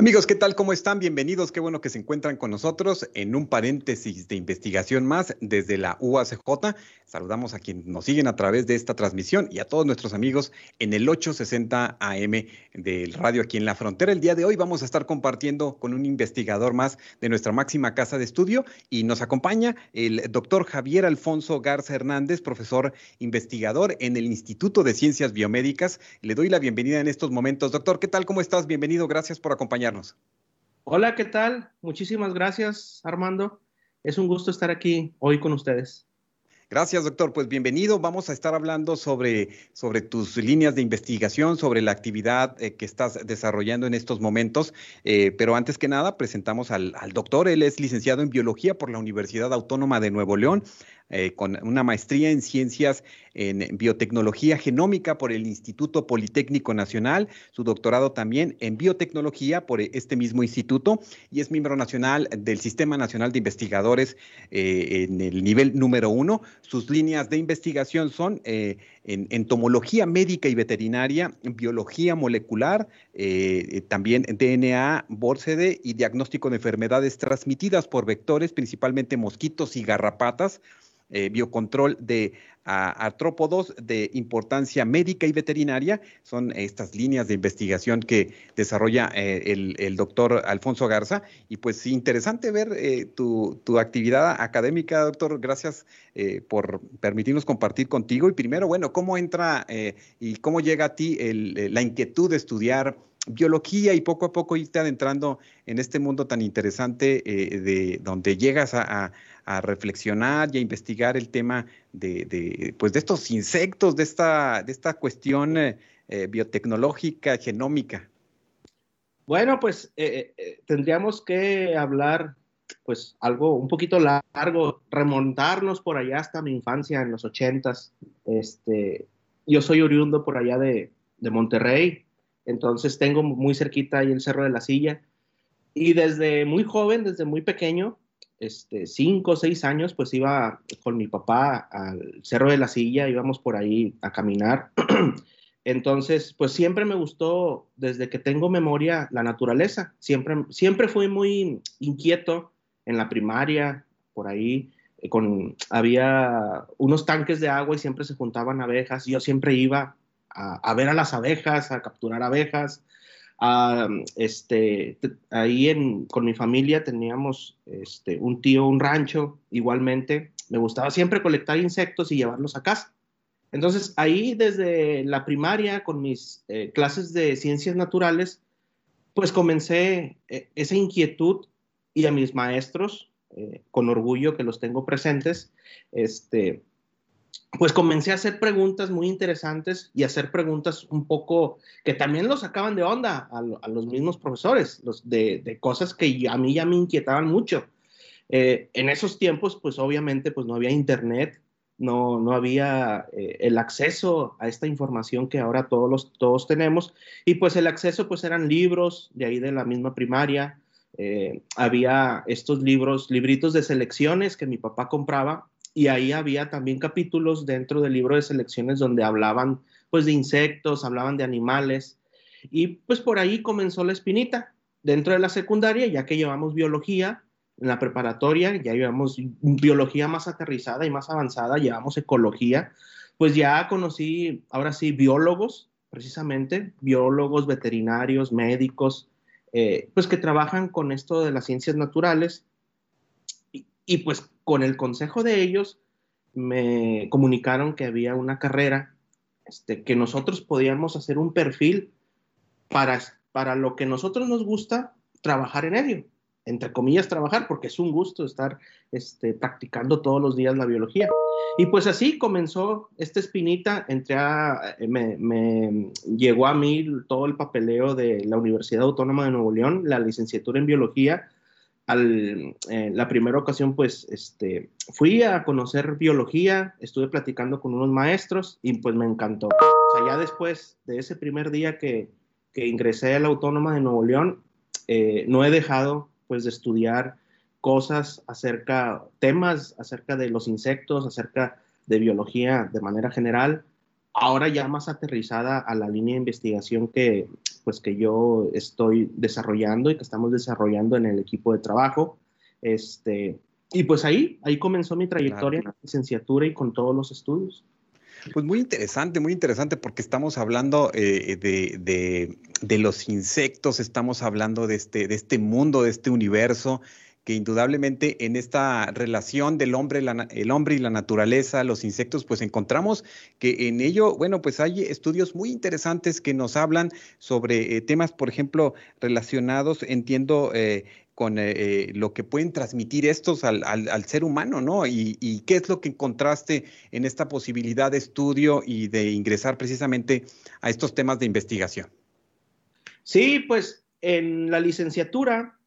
Amigos, ¿qué tal? ¿Cómo están? Bienvenidos. Qué bueno que se encuentran con nosotros en un paréntesis de investigación más desde la UACJ. Saludamos a quienes nos siguen a través de esta transmisión y a todos nuestros amigos en el 860 AM del radio aquí en la frontera. El día de hoy vamos a estar compartiendo con un investigador más de nuestra máxima casa de estudio y nos acompaña el doctor Javier Alfonso Garza Hernández, profesor investigador en el Instituto de Ciencias Biomédicas. Le doy la bienvenida en estos momentos. Doctor, ¿qué tal? ¿Cómo estás? Bienvenido. Gracias por acompañarnos. Hola, ¿qué tal? Muchísimas gracias, Armando. Es un gusto estar aquí hoy con ustedes. Gracias, doctor. Pues bienvenido. Vamos a estar hablando sobre, sobre tus líneas de investigación, sobre la actividad eh, que estás desarrollando en estos momentos. Eh, pero antes que nada, presentamos al, al, doctor. Él es licenciado en biología por la Universidad Autónoma de Nuevo León. Eh, con una maestría en ciencias en biotecnología genómica por el Instituto Politécnico Nacional, su doctorado también en biotecnología por este mismo instituto y es miembro nacional del Sistema Nacional de Investigadores eh, en el nivel número uno. Sus líneas de investigación son eh, en entomología médica y veterinaria, biología molecular, también DNA, BORCD y diagnóstico de enfermedades transmitidas por vectores, principalmente mosquitos y garrapatas. Eh, biocontrol de artrópodos de importancia médica y veterinaria. Son estas líneas de investigación que desarrolla eh, el, doctor Alfonso Garza. Y pues interesante ver eh, tu, actividad académica, doctor. Gracias por permitirnos compartir contigo. Y primero, bueno, ¿cómo entra y cómo llega a ti la inquietud de estudiar? Biología y poco a poco irte adentrando en este mundo tan interesante de donde llegas a, reflexionar y a investigar el tema de, pues de estos insectos, de esta, de esta cuestión eh, eh, biotecnológica, genómica? Bueno, pues eh, tendríamos que hablar, pues algo un poquito largo, remontarnos por allá hasta mi infancia en los ochentas. Este, yo soy oriundo por allá de, de Monterrey, entonces tengo muy cerquita ahí el Cerro de la Silla. Y desde muy joven, desde muy pequeño, este, cinco o seis años, pues iba con mi papá al Cerro de la Silla, íbamos por ahí a caminar. Entonces, pues siempre me gustó, desde que tengo memoria, la naturaleza. Siempre, siempre fui muy inquieto en la primaria, por ahí, eh, con, había unos tanques de agua y siempre se juntaban abejas. Yo siempre iba a, a ver a las abejas, a capturar abejas este, ahí con mi familia teníamos este, un tío, un rancho, igualmente. Me gustaba siempre colectar insectos y llevarlos a casa. Entonces, ahí desde la primaria, con mis eh, clases de ciencias naturales, pues comencé eh, esa inquietud y a mis maestros, eh, con orgullo que los tengo presentes, este, pues comencé a hacer preguntas muy interesantes y a hacer preguntas un poco que también los sacaban de onda a, los mismos profesores, los de, cosas que a mí ya me inquietaban mucho. Eh, en esos tiempos, pues obviamente, pues no había internet, no, no había eh, el acceso a esta información que ahora todos, todos tenemos, y pues el acceso pues eran libros de ahí de la misma primaria, eh, había estos libros, libritos de selecciones que mi papá compraba y ahí había también capítulos dentro del libro de selecciones donde hablaban pues de insectos, hablaban de animales y pues por ahí comenzó la espinita. Dentro de la secundaria, ya que llevamos biología, en la preparatoria ya llevamos biología más aterrizada y más avanzada, llevamos ecología, pues ya conocí ahora sí biólogos, precisamente, biólogos, veterinarios, médicos, eh, pues que trabajan con esto de las ciencias naturales y pues con el consejo de ellos me comunicaron que había una carrera, este, que nosotros podíamos hacer un perfil para, para lo que nosotros nos gusta trabajar en ello. Entre comillas, trabajar, porque es un gusto estar este, practicando todos los días la biología. Y pues así comenzó esta espinita, entre me, me, llegó a mí todo el papeleo de la Universidad Autónoma de Nuevo León, la licenciatura en biología, al, eh, la primera ocasión, pues, este, fui a conocer biología, estuve platicando con unos maestros y pues me encantó. O ya después de ese primer día que, que ingresé a la Autónoma de Nuevo León, eh, no he dejado, pues, de estudiar cosas acerca, temas acerca de los insectos, acerca de biología de manera general, ahora ya más aterrizada a la línea de investigación que, pues, que yo estoy desarrollando y que estamos desarrollando en el equipo de trabajo. Este, y pues ahí, ahí comenzó mi trayectoria en la licenciatura y con todos los estudios. Pues muy interesante, muy interesante porque estamos hablando eh, de, de, de, los insectos, estamos hablando de este, de este mundo, de este universo que indudablemente en esta relación del hombre, el hombre y la naturaleza, los insectos, pues encontramos que en ello, bueno, pues hay estudios muy interesantes que nos hablan sobre eh, temas, por ejemplo, relacionados, entiendo, eh, con eh, lo que pueden transmitir estos al, ser humano, ¿no? Y, y, qué es lo que encontraste en esta posibilidad de estudio y de ingresar precisamente a estos temas de investigación. Sí, pues en la licenciatura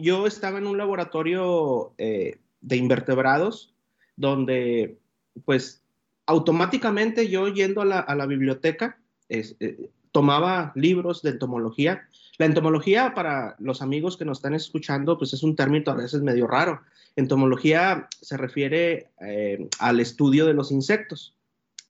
yo estaba en un laboratorio eh, de invertebrados donde, pues, automáticamente yo yendo a la, biblioteca, eh, tomaba libros de entomología. La entomología, para los amigos que nos están escuchando, pues es un término a veces medio raro. Entomología se refiere eh, al estudio de los insectos,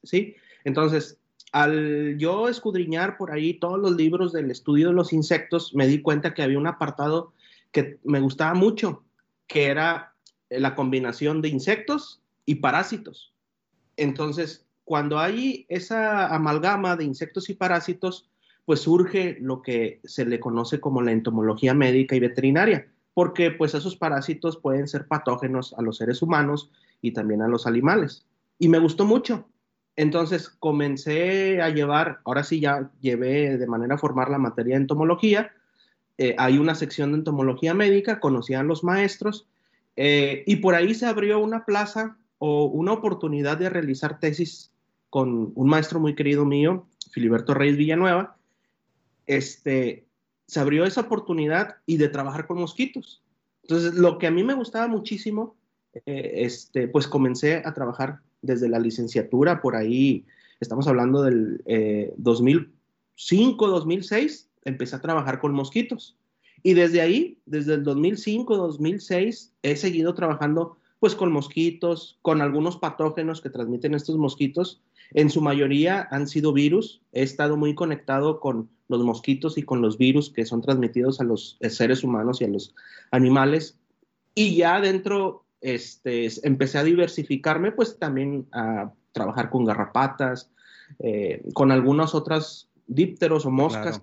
¿sí? Entonces, al yo escudriñar por ahí todos los libros del estudio de los insectos, me di cuenta que había un apartado que me gustaba mucho, que era la combinación de insectos y parásitos. Entonces, cuando hay esa amalgama de insectos y parásitos, pues surge lo que se le conoce como la entomología médica y veterinaria, porque pues esos parásitos pueden ser patógenos a los seres humanos y también a los animales. Y me gustó mucho. Entonces comencé a llevar, ahora sí ya llevé de manera formal la materia de entomología, eh, hay una sección de entomología médica, conocían los maestros, eh, y por ahí se abrió una plaza o una oportunidad de realizar tesis con un maestro muy querido mío, Filiberto Reyes Villanueva. Este, se abrió esa oportunidad y de trabajar con mosquitos. Entonces, lo que a mí me gustaba muchísimo, eh, este, pues comencé a trabajar desde la licenciatura, por ahí, estamos hablando del 2005, 2006, empecé a trabajar con mosquitos. Y desde ahí, desde el 2005, 2006, he seguido trabajando pues con mosquitos, con algunos patógenos que transmiten estos mosquitos. En su mayoría han sido virus. He estado muy conectado con los mosquitos y con los virus que son transmitidos a los seres humanos y a los animales. Y ya dentro, este, empecé a diversificarme, pues también a trabajar con garrapatas, eh, con algunas otras dípteros o moscas.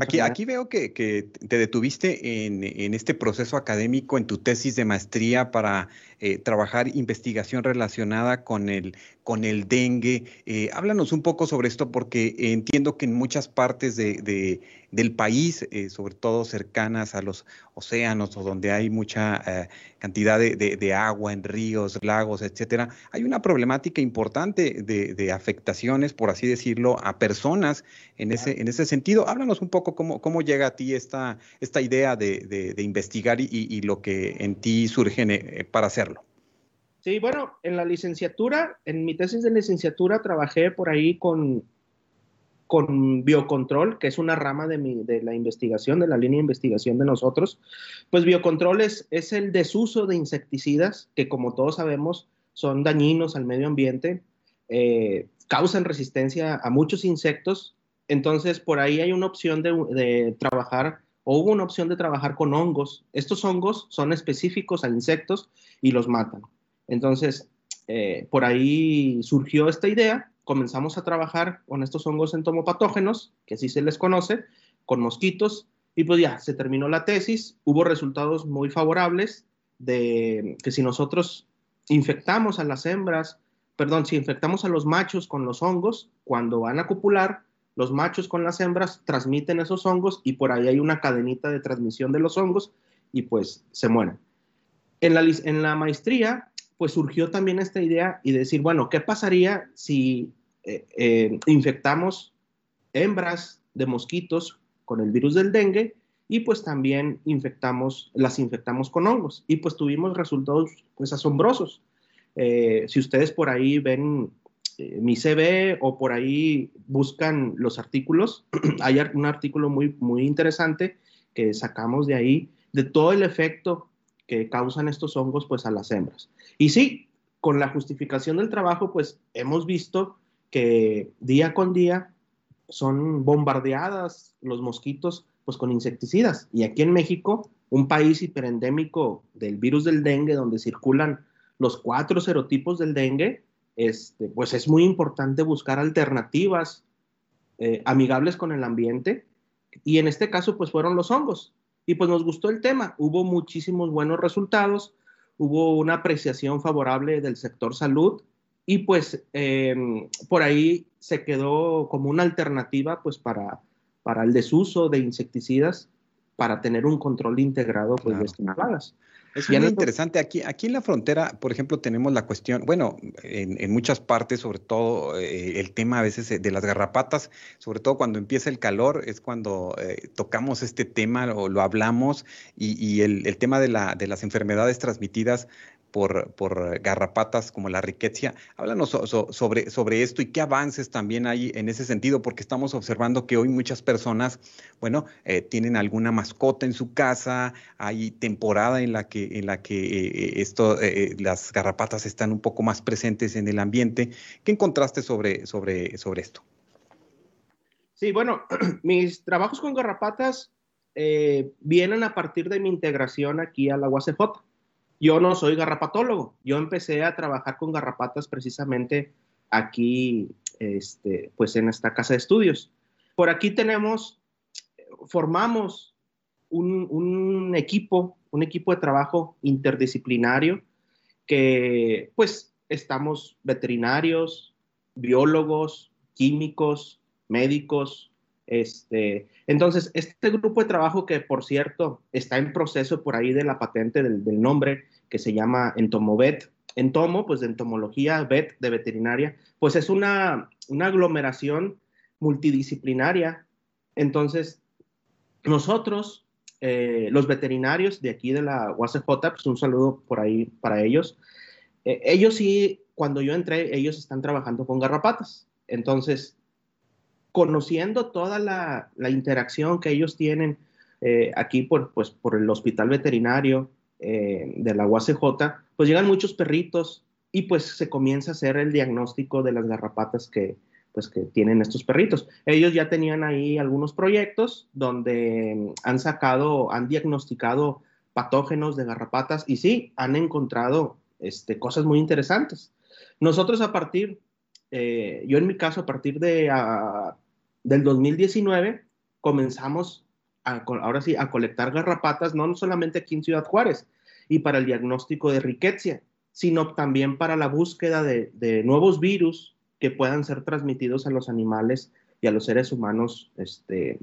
Aquí, aquí veo que, te detuviste en, en, este proceso académico, en tu tesis de maestría para eh, trabajar investigación relacionada con el, con el dengue. Eh, háblanos un poco sobre esto porque entiendo que en muchas partes de, del país, eh, sobre todo cercanas a los océanos o donde hay mucha cantidad de, agua en ríos, lagos, etcétera, hay una problemática importante de, afectaciones, por así decirlo, a personas en ese, en ese sentido. Háblanos un poco cómo, cómo llega a ti esta, esta idea de, investigar y, y, lo que en ti surge para hacerlo. Sí, bueno, en la licenciatura, en mi tesis de licenciatura trabajé por ahí con, con biocontrol, que es una rama de, mi, de la investigación, de la línea de investigación de nosotros. Pues biocontrol es, es el desuso de insecticidas, que como todos sabemos son dañinos al medio ambiente, eh, causan resistencia a muchos insectos. Entonces, por ahí hay una opción de, de trabajar o hubo una opción de trabajar con hongos. Estos hongos son específicos a insectos y los matan. Entonces, eh, por ahí surgió esta idea, comenzamos a trabajar con estos hongos entomopatógenos, que así se les conoce, con mosquitos, y pues ya, se terminó la tesis, hubo resultados muy favorables de que si nosotros infectamos a las hembras, perdón, si infectamos a los machos con los hongos, cuando van a copular, los machos con las hembras transmiten esos hongos y por ahí hay una cadenita de transmisión de los hongos y pues se mueren. En la, en la maestría pues surgió también esta idea y decir, bueno, ¿qué pasaría si eh, eh, infectamos hembras de mosquitos con el virus del dengue y pues también infectamos, las infectamos con hongos y pues tuvimos resultados pues asombrosos. Eh, si ustedes por ahí ven mi CV o por ahí buscan los artículos, hay un artículo muy, muy interesante que sacamos de ahí de todo el efecto que causan estos hongos pues a las hembras. Y sí, con la justificación del trabajo pues hemos visto que día con día son bombardeadas los mosquitos pues con insecticidas. Y aquí en México, un país hiperendémico del virus del dengue, donde circulan los cuatro serotipos del dengue, este, pues es muy importante buscar alternativas eh, amigables con el ambiente. Y en este caso, pues fueron los hongos. Y pues nos gustó el tema. Hubo muchísimos buenos resultados, hubo una apreciación favorable del sector salud y pues em, por ahí se quedó como una alternativa pues para, para el desuso de insecticidas para tener un control integrado pues, de estas plagas. Es muy interesante. Aquí, aquí en la frontera, por ejemplo, tenemos la cuestión, bueno, en, muchas partes, sobre todo eh, el tema a veces de las garrapatas, sobre todo cuando empieza el calor, es cuando eh, tocamos este tema o lo hablamos y, el, el, tema de, la, de las enfermedades transmitidas por, por garrapatas como la riqueza. Háblanos sobre, sobre esto y qué avances también hay en ese sentido, porque estamos observando que hoy muchas personas, bueno, eh, tienen alguna mascota en su casa, hay temporada en la que, en la que eh, eh, esto, las garrapatas están un poco más presentes en el ambiente. ¿Qué encontraste sobre, sobre, sobre esto? Sí, bueno, mis trabajos con garrapatas vienen a partir de mi integración aquí a la UACJ. Yo no soy garrapatólogo, yo empecé a trabajar con garrapatas precisamente aquí, este, pues en esta casa de estudios. Por aquí tenemos, formamos un, equipo, un equipo de trabajo interdisciplinario que pues estamos veterinarios, biólogos, químicos, médicos, este, entonces, este grupo de trabajo que, por cierto, está en proceso por ahí de la patente del, nombre, que se llama Entomovet. Entomo, pues de entomología, vet de veterinaria, pues es una, una aglomeración multidisciplinaria. Entonces, nosotros, eh, los veterinarios de aquí de la UACJ, pues un saludo por ahí para ellos. Eh, ellos sí, cuando yo entré, ellos están trabajando con garrapatas. Entonces, conociendo toda la, interacción que ellos tienen eh, aquí por, pues, por el hospital veterinario, eh, de la UACJ, pues llegan muchos perritos y pues se comienza a hacer el diagnóstico de las garrapatas que, pues, que tienen estos perritos. Ellos ya tenían ahí algunos proyectos donde han sacado, han diagnosticado patógenos de garrapatas y sí, han encontrado este, cosas muy interesantes. Nosotros a partir, eh, yo en mi caso, a partir de, ah, del 2019, comenzamos ahora sí, a colectar garrapatas, no solamente aquí en Ciudad Juárez, y para el diagnóstico de riqueza, sino también para la búsqueda de, nuevos virus que puedan ser transmitidos a los animales y a los seres humanos este,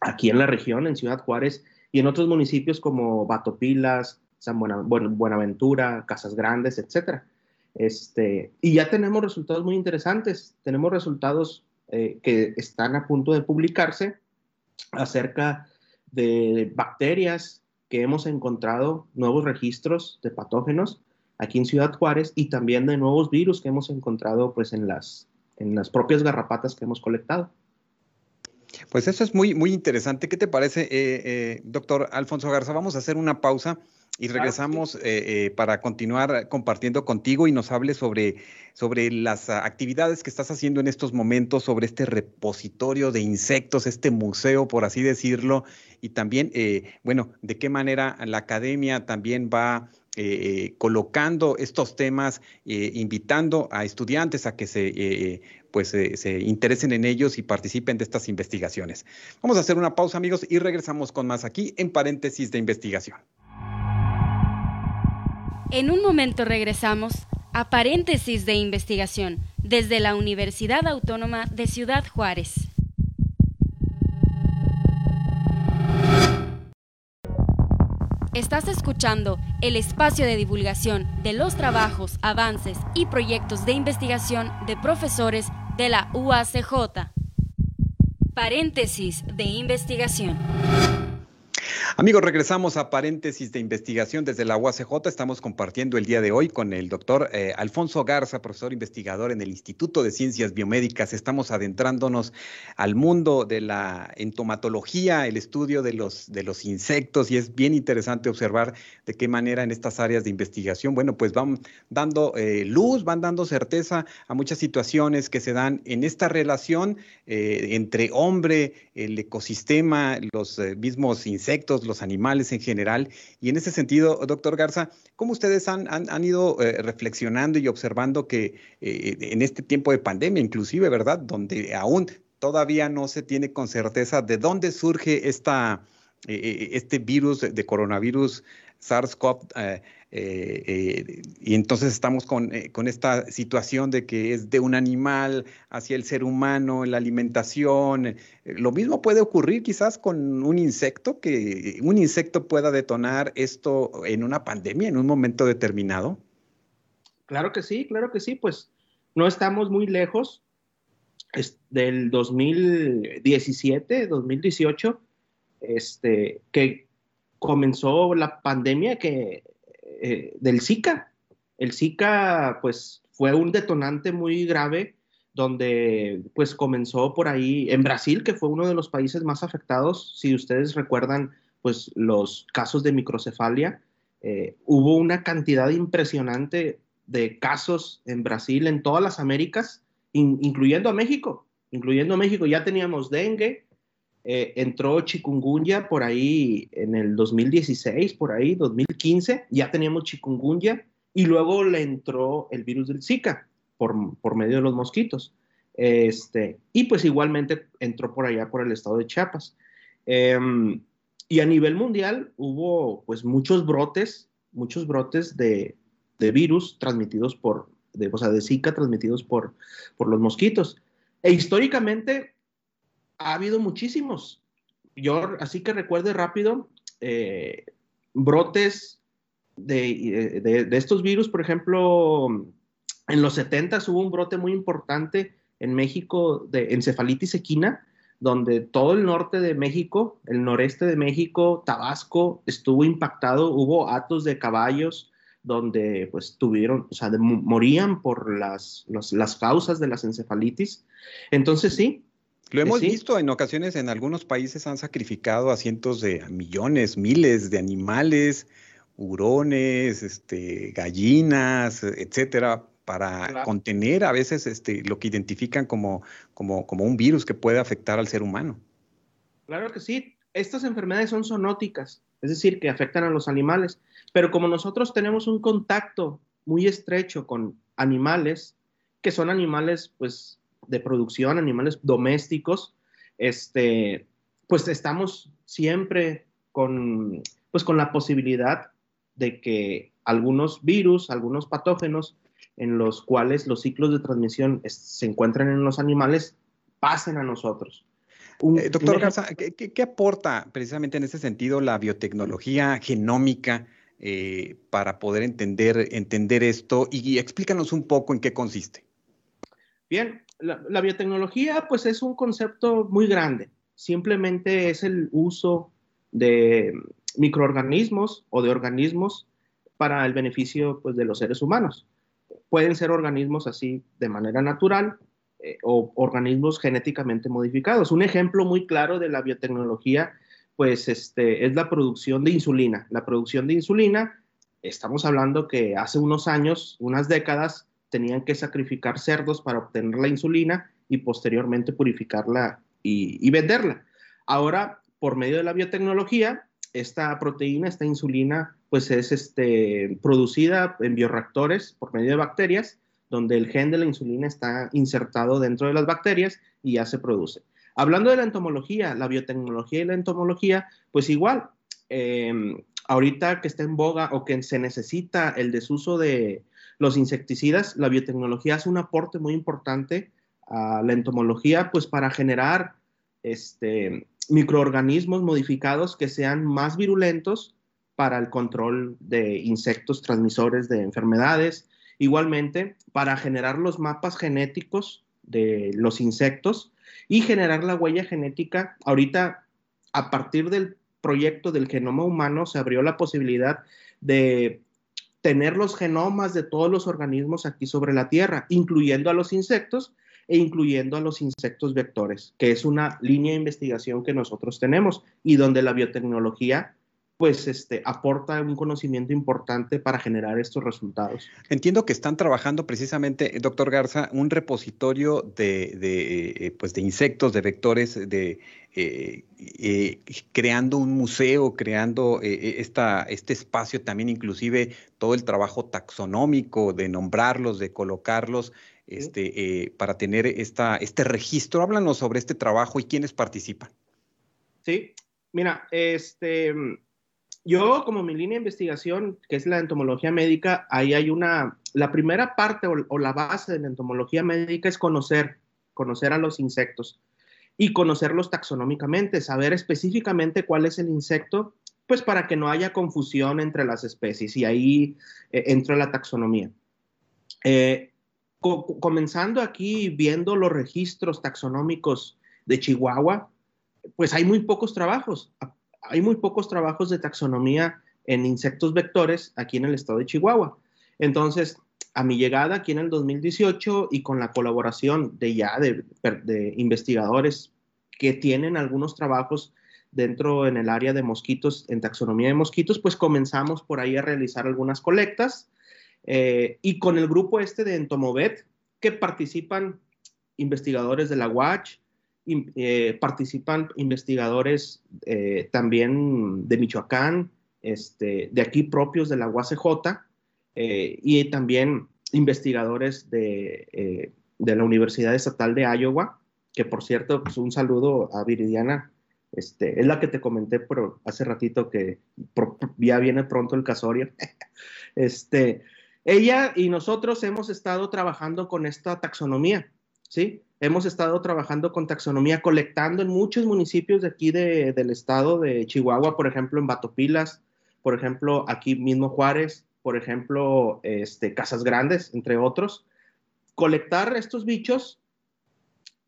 aquí en la región, en Ciudad Juárez, y en otros municipios como Batopilas, San Buenaventura, Casas Grandes, etc. Este, y ya tenemos resultados muy interesantes. Tenemos resultados eh, que están a punto de publicarse acerca de bacterias que hemos encontrado, nuevos registros de patógenos aquí en Ciudad Juárez y también de nuevos virus que hemos encontrado pues en las, en las propias garrapatas que hemos colectado. Pues eso es muy, muy interesante. ¿Qué te parece, eh, eh, doctor Alfonso Garza? Vamos a hacer una pausa y regresamos eh, eh, para continuar compartiendo contigo y nos hable sobre, sobre las actividades que estás haciendo en estos momentos, sobre este repositorio de insectos, este museo, por así decirlo, y también, eh, bueno, de qué manera la academia también va colocando estos temas, invitando a estudiantes a que se, pues, se interesen en ellos y participen de estas investigaciones. Vamos a hacer una pausa, amigos, y regresamos con más aquí en paréntesis de investigación. En un momento regresamos a paréntesis de investigación desde la Universidad Autónoma de Ciudad Juárez. Estás escuchando el espacio de divulgación de los trabajos, avances y proyectos de investigación de profesores de la UACJ. Paréntesis de investigación. Amigos, regresamos a paréntesis de investigación desde la UACJ. Estamos compartiendo el día de hoy con el doctor eh, Alfonso Garza, profesor investigador en el Instituto de Ciencias Biomédicas. Estamos adentrándonos al mundo de la entomatología, el estudio de los, de los insectos, y es bien interesante observar de qué manera en estas áreas de investigación, bueno, pues van dando eh, luz, van dando certeza a muchas situaciones que se dan en esta relación eh, entre hombre, el ecosistema, los mismos insectos los animales en general. Y en ese sentido, doctor Garza, ¿cómo ustedes han, han, ido eh, reflexionando y observando que eh, en este tiempo de pandemia, inclusive, ¿verdad? Donde aún todavía no se tiene con certeza de dónde surge esta, eh, este virus de coronavirus SARS-CoV eh, eh, y entonces estamos eh, con, esta situación de que es de un animal hacia el ser humano, la alimentación. Lo mismo puede ocurrir quizás con un insecto, que un insecto pueda detonar esto en una pandemia en un momento determinado. Claro que sí, claro que sí, pues no estamos muy lejos del 2017, 2018, este, que comenzó la pandemia que eh, del Zika. El Zika, pues, fue un detonante muy grave donde, pues, comenzó por ahí en Brasil, que fue uno de los países más afectados. Si ustedes recuerdan, pues, los casos de microcefalia, eh, hubo una cantidad impresionante de casos en Brasil, en todas las Américas, incluyendo a México, incluyendo a México. Ya teníamos dengue, eh, entró chikungunya por ahí en el 2016, por ahí, 2015, ya teníamos chikungunya y luego le entró el virus del Zika por, por medio de los mosquitos. Este, y pues igualmente entró por allá por el estado de Chiapas. Em, y a nivel mundial hubo pues muchos brotes, muchos brotes de, de virus transmitidos por, de, o sea, de Zika transmitidos por, por los mosquitos. E históricamente ha habido muchísimos. Yo, así que recuerde rápido, eh, brotes de, de, estos virus, por ejemplo, en los 70 hubo un brote muy importante en México de encefalitis equina, donde todo el norte de México, el noreste de México, Tabasco, estuvo impactado, hubo atos de caballos donde pues tuvieron, o sea, morían por las, las causas de las encefalitis. Entonces sí, lo hemos visto en ocasiones, en algunos países han sacrificado a cientos de millones, miles de animales, hurones, este, gallinas, etcétera, para contener a veces este, lo que identifican como, como, como un virus que puede afectar al ser humano. Claro que sí. Estas enfermedades son zoonóticas, es decir, que afectan a los animales. Pero como nosotros tenemos un contacto muy estrecho con animales, que son animales, pues, de producción, animales domésticos, este, pues estamos siempre con, pues con la posibilidad de que algunos virus, algunos patógenos en los cuales los ciclos de transmisión se encuentran en los animales, pasen a nosotros. Eh, doctor Garza, ¿qué, aporta precisamente en ese sentido la biotecnología genómica eh, para poder entender, entender esto? y explícanos un poco en qué consiste. Bien, la, biotecnología pues es un concepto muy grande. Simplemente es el uso de microorganismos o de organismos para el beneficio pues, de los seres humanos. Pueden ser organismos así de manera natural eh, o organismos genéticamente modificados. Un ejemplo muy claro de la biotecnología pues este, es la producción de insulina. La producción de insulina, estamos hablando que hace unos años, unas décadas, tenían que sacrificar cerdos para obtener la insulina y posteriormente purificarla y, venderla. Ahora, por medio de la biotecnología, esta proteína, esta insulina, pues es este, producida en bioreactores por medio de bacterias, donde el gen de la insulina está insertado dentro de las bacterias y ya se produce. Hablando de la entomología, la biotecnología y la entomología, pues igual, em, ahorita que está en boga o que se necesita el desuso de, los insecticidas, la biotecnología hace un aporte muy importante a la entomología, pues para generar este, microorganismos modificados que sean más virulentos para el control de insectos transmisores de enfermedades. Igualmente, para generar los mapas genéticos de los insectos y generar la huella genética. Ahorita, a partir del proyecto del genoma humano se abrió la posibilidad de tener los genomas de todos los organismos aquí sobre la Tierra, incluyendo a los insectos e incluyendo a los insectos vectores, que es una línea de investigación que nosotros tenemos y donde la biotecnología pues este, aporta un conocimiento importante para generar estos resultados. Entiendo que están trabajando precisamente, doctor Garza, un repositorio de, de, eh, pues de insectos, de vectores, de, eh, eh, creando un museo, creando esta, este espacio también, inclusive todo el trabajo taxonómico de nombrarlos, de colocarlos, este, para tener esta, este registro. Háblanos sobre este trabajo y quiénes participan. Sí, mira, este yo, como mi línea de investigación, que es la entomología médica, ahí hay una, la primera parte o, la base de la entomología médica es conocer, conocer a los insectos y conocerlos taxonómicamente, saber específicamente cuál es el insecto, pues para que no haya confusión entre las especies y ahí eh, entra la taxonomía. Eh, comenzando aquí viendo los registros taxonómicos de Chihuahua, pues hay muy pocos trabajos hay muy pocos trabajos de taxonomía en insectos vectores aquí en el estado de Chihuahua. Entonces, a mi llegada aquí en el 2018 y con la colaboración de ya de, investigadores que tienen algunos trabajos dentro en el área de mosquitos, en taxonomía de mosquitos, pues comenzamos por ahí a realizar algunas colectas eh, y con el grupo este de Entomovet que participan investigadores de la UACH, eh, participan investigadores eh, también de Michoacán, este, de aquí propios de la UACJ, eh, y también investigadores de, la Universidad Estatal de Iowa, que por cierto, pues un saludo a Viridiana, este, es la que te comenté por hace ratito que ya viene pronto el casorio. este, ella y nosotros hemos estado trabajando con esta taxonomía, ¿sí? Hemos estado trabajando con taxonomía, colectando en muchos municipios de aquí del estado de Chihuahua, por ejemplo, en Batopilas, por ejemplo, aquí mismo Juárez, por ejemplo, este, Casas Grandes, entre otros. Colectar estos bichos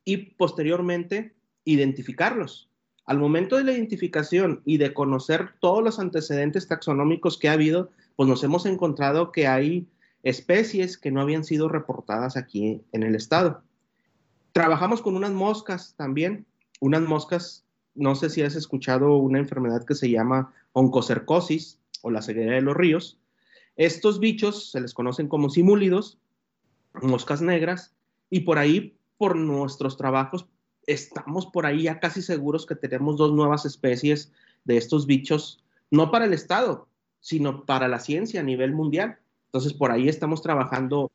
y posteriormente identificarlos. Al momento de la identificación y de conocer todos los antecedentes taxonómicos que ha habido, pues nos hemos encontrado que hay especies que no habían sido reportadas aquí en el estado. Trabajamos con unas moscas también, unas moscas, no sé si has escuchado una enfermedad que se llama oncocercosis o la ceguera de los ríos. Estos bichos se les conocen como simúlidos, moscas negras, y por ahí, por nuestros trabajos, estamos por ahí ya casi seguros que tenemos dos nuevas especies de estos bichos, no para el Estado, sino para la ciencia a nivel mundial. Entonces, por ahí estamos trabajando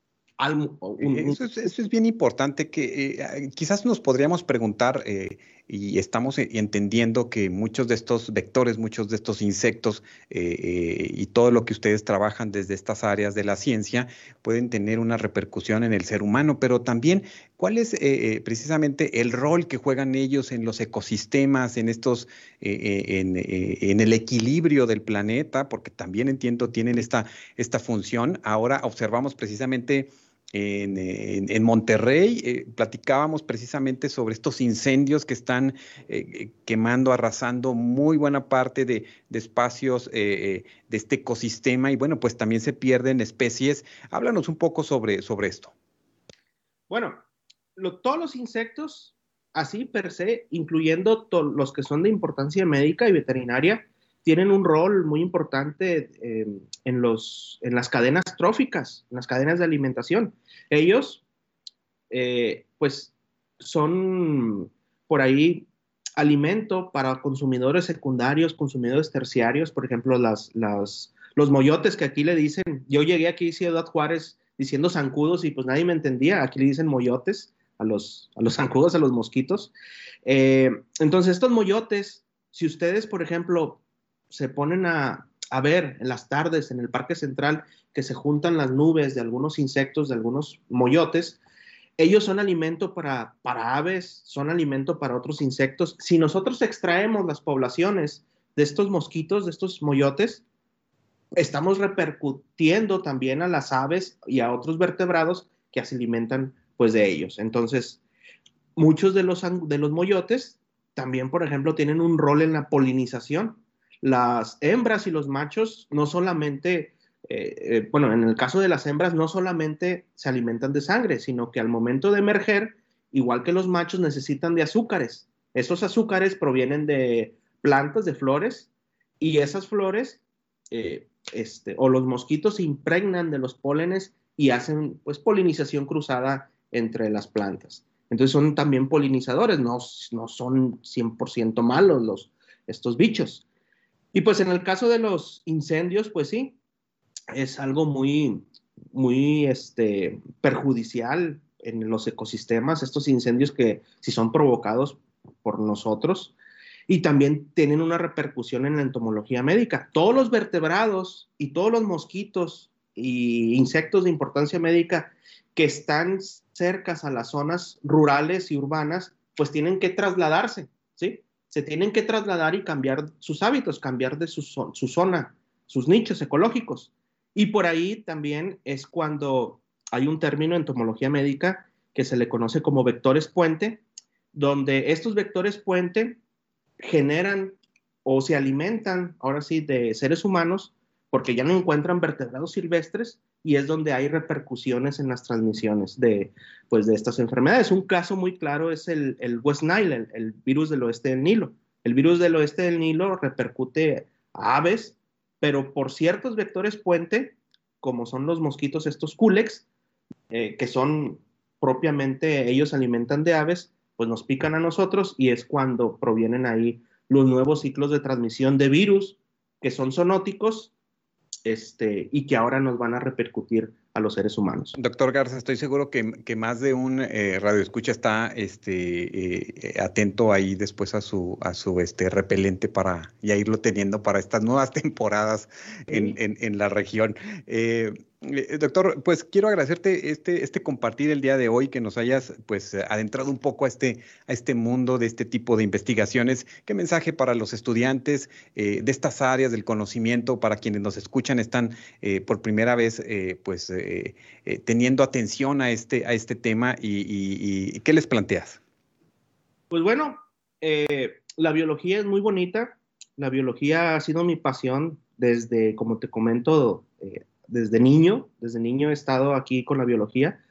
eh, eso, es, bien importante que eh, quizás nos podríamos preguntar, eh, y estamos entendiendo que muchos de estos vectores, muchos de estos insectos y todo lo que ustedes trabajan desde estas áreas de la ciencia pueden tener una repercusión en el ser humano, pero también cuál es precisamente el rol que juegan ellos en los ecosistemas, en estos, en, en, el equilibrio del planeta, porque también entiendo tienen esta, esta función. Ahora observamos precisamente en, Monterrey. Eh, platicábamos precisamente sobre estos incendios que están eh, eh, quemando, arrasando muy buena parte de, espacios de este ecosistema y bueno, pues también se pierden especies. Háblanos un poco sobre, sobre esto. Bueno, todos los insectos, así per se, incluyendo los que son de importancia médica y veterinaria, tienen un rol muy importante eh, en, los, en las cadenas tróficas, en las cadenas de alimentación. Ellos, eh, pues, son por ahí alimento para consumidores secundarios, consumidores terciarios, por ejemplo, las, las, los moyotes que aquí le dicen, yo llegué aquí a Juárez diciendo zancudos y pues nadie me entendía, aquí le dicen moyotes a los, a los zancudos, a los mosquitos. Eh, entonces, estos moyotes, si ustedes, por ejemplo, se ponen a, ver en las tardes en el Parque Central que se juntan las nubes de algunos insectos, de algunos moyotes, ellos son alimento para, para aves, son alimento para otros insectos. Si nosotros extraemos las poblaciones de estos mosquitos, de estos moyotes, estamos repercutiendo también a las aves y a otros vertebrados que se alimentan pues de ellos. Entonces, muchos de los, de los moyotes también, por ejemplo, tienen un rol en la polinización las hembras y los machos no solamente, eh, eh, bueno, en el caso de las hembras no solamente se alimentan de sangre, sino que al momento de emerger, igual que los machos, necesitan de azúcares. Esos azúcares provienen de plantas, de flores, y esas flores eh, este, o los mosquitos se impregnan de los pólenes y hacen pues polinización cruzada entre las plantas. Entonces son también polinizadores, no, no son 100% malos los, estos bichos. Y pues en el caso de los incendios, pues sí, es algo muy, muy este, perjudicial en los ecosistemas, estos incendios que si son provocados por nosotros, y también tienen una repercusión en la entomología médica. Todos los vertebrados y todos los mosquitos y insectos de importancia médica que están cercas a las zonas rurales y urbanas, pues tienen que trasladarse. Se tienen que trasladar y cambiar sus hábitos, cambiar de su, su zona, sus nichos ecológicos. Y por ahí también es cuando hay un término en entomología médica que se le conoce como vectores puente, donde estos vectores puente generan o se alimentan, ahora sí, de seres humanos, porque ya no encuentran vertebrados silvestres y es donde hay repercusiones en las transmisiones de, pues, de estas enfermedades. Un caso muy claro es el, West Nile, el, virus del oeste del Nilo. El virus del oeste del Nilo repercute a aves, pero por ciertos vectores puente, como son los mosquitos estos culex, eh, que son propiamente, ellos alimentan de aves, pues nos pican a nosotros y es cuando provienen ahí los nuevos ciclos de transmisión de virus que son zoonóticos este, y que ahora nos van a repercutir a los seres humanos. Doctor Garza, estoy seguro que, más de un eh, radioescucha está este, eh, atento ahí después a su, a su este, repelente para ya irlo teniendo para estas nuevas temporadas en, en, la región. Eh, eh, doctor, pues quiero agradecerte este, este compartir el día de hoy, que nos hayas pues adentrado un poco a este, a este mundo de este tipo de investigaciones. ¿Qué mensaje para los estudiantes de estas áreas del conocimiento, para quienes nos escuchan, están por primera vez pues eh, eh, teniendo atención a este, a este tema y, qué les planteas? Pues bueno, eh, la biología es muy bonita. La biología ha sido mi pasión desde, como te comento, desde niño. Desde niño he estado aquí con la biología.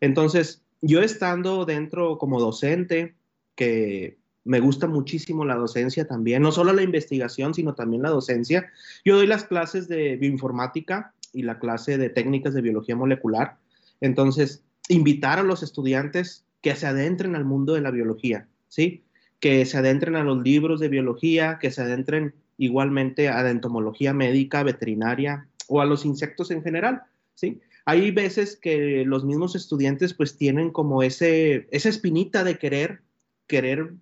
Entonces, yo estando dentro como docente, que me gusta muchísimo la docencia también, no solo la investigación, sino también la docencia. Yo doy las clases de bioinformática y la clase de técnicas de biología molecular. Entonces, invitar a los estudiantes que se adentren al mundo de la biología, ¿sí? Que se adentren a los libros de biología, que se adentren igualmente a la entomología médica, veterinaria o a los insectos en general, ¿sí? Hay veces que los mismos estudiantes pues tienen como ese, esa espinita de querer, querer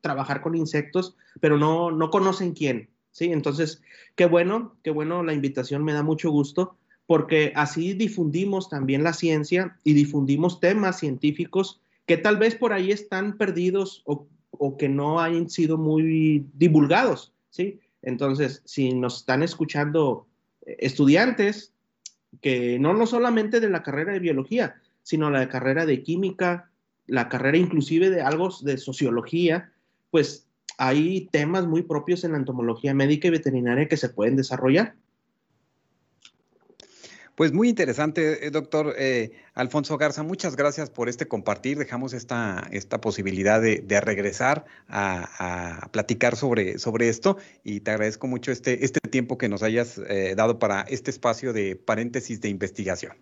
trabajar con insectos, pero no, no conocen quién, ¿sí? Entonces, qué bueno, qué bueno la invitación, me da mucho gusto, porque así difundimos también la ciencia y difundimos temas científicos que tal vez por ahí están perdidos o, que no hayan sido muy divulgados, ¿sí? Entonces, si nos están escuchando eh, estudiantes que no, no solamente de la carrera de biología, sino la carrera de química, la carrera inclusive de algo de sociología, pues hay temas muy propios en la entomología médica y veterinaria que se pueden desarrollar. Pues muy interesante, eh, doctor eh, Alfonso Garza. Muchas gracias por este compartir. Dejamos esta, esta posibilidad de, regresar a, platicar sobre, sobre esto y te agradezco mucho este, este tiempo que nos hayas eh, dado para este espacio de paréntesis de investigación.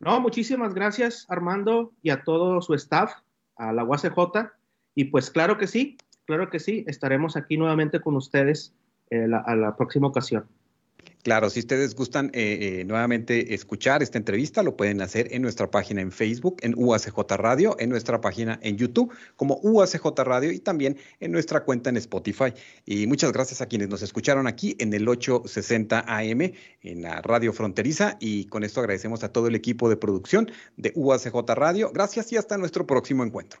No, muchísimas gracias Armando y a todo su staff, a la UACJ. Y pues claro que sí, claro que sí, estaremos aquí nuevamente con ustedes eh, a la próxima ocasión. Claro, si ustedes gustan eh, eh, nuevamente escuchar esta entrevista, lo pueden hacer en nuestra página en Facebook, en UACJ Radio, en nuestra página en YouTube como UACJ Radio y también en nuestra cuenta en Spotify. Y muchas gracias a quienes nos escucharon aquí en el 860 AM en la Radio Fronteriza y con esto agradecemos a todo el equipo de producción de UACJ Radio. Gracias y hasta nuestro próximo encuentro.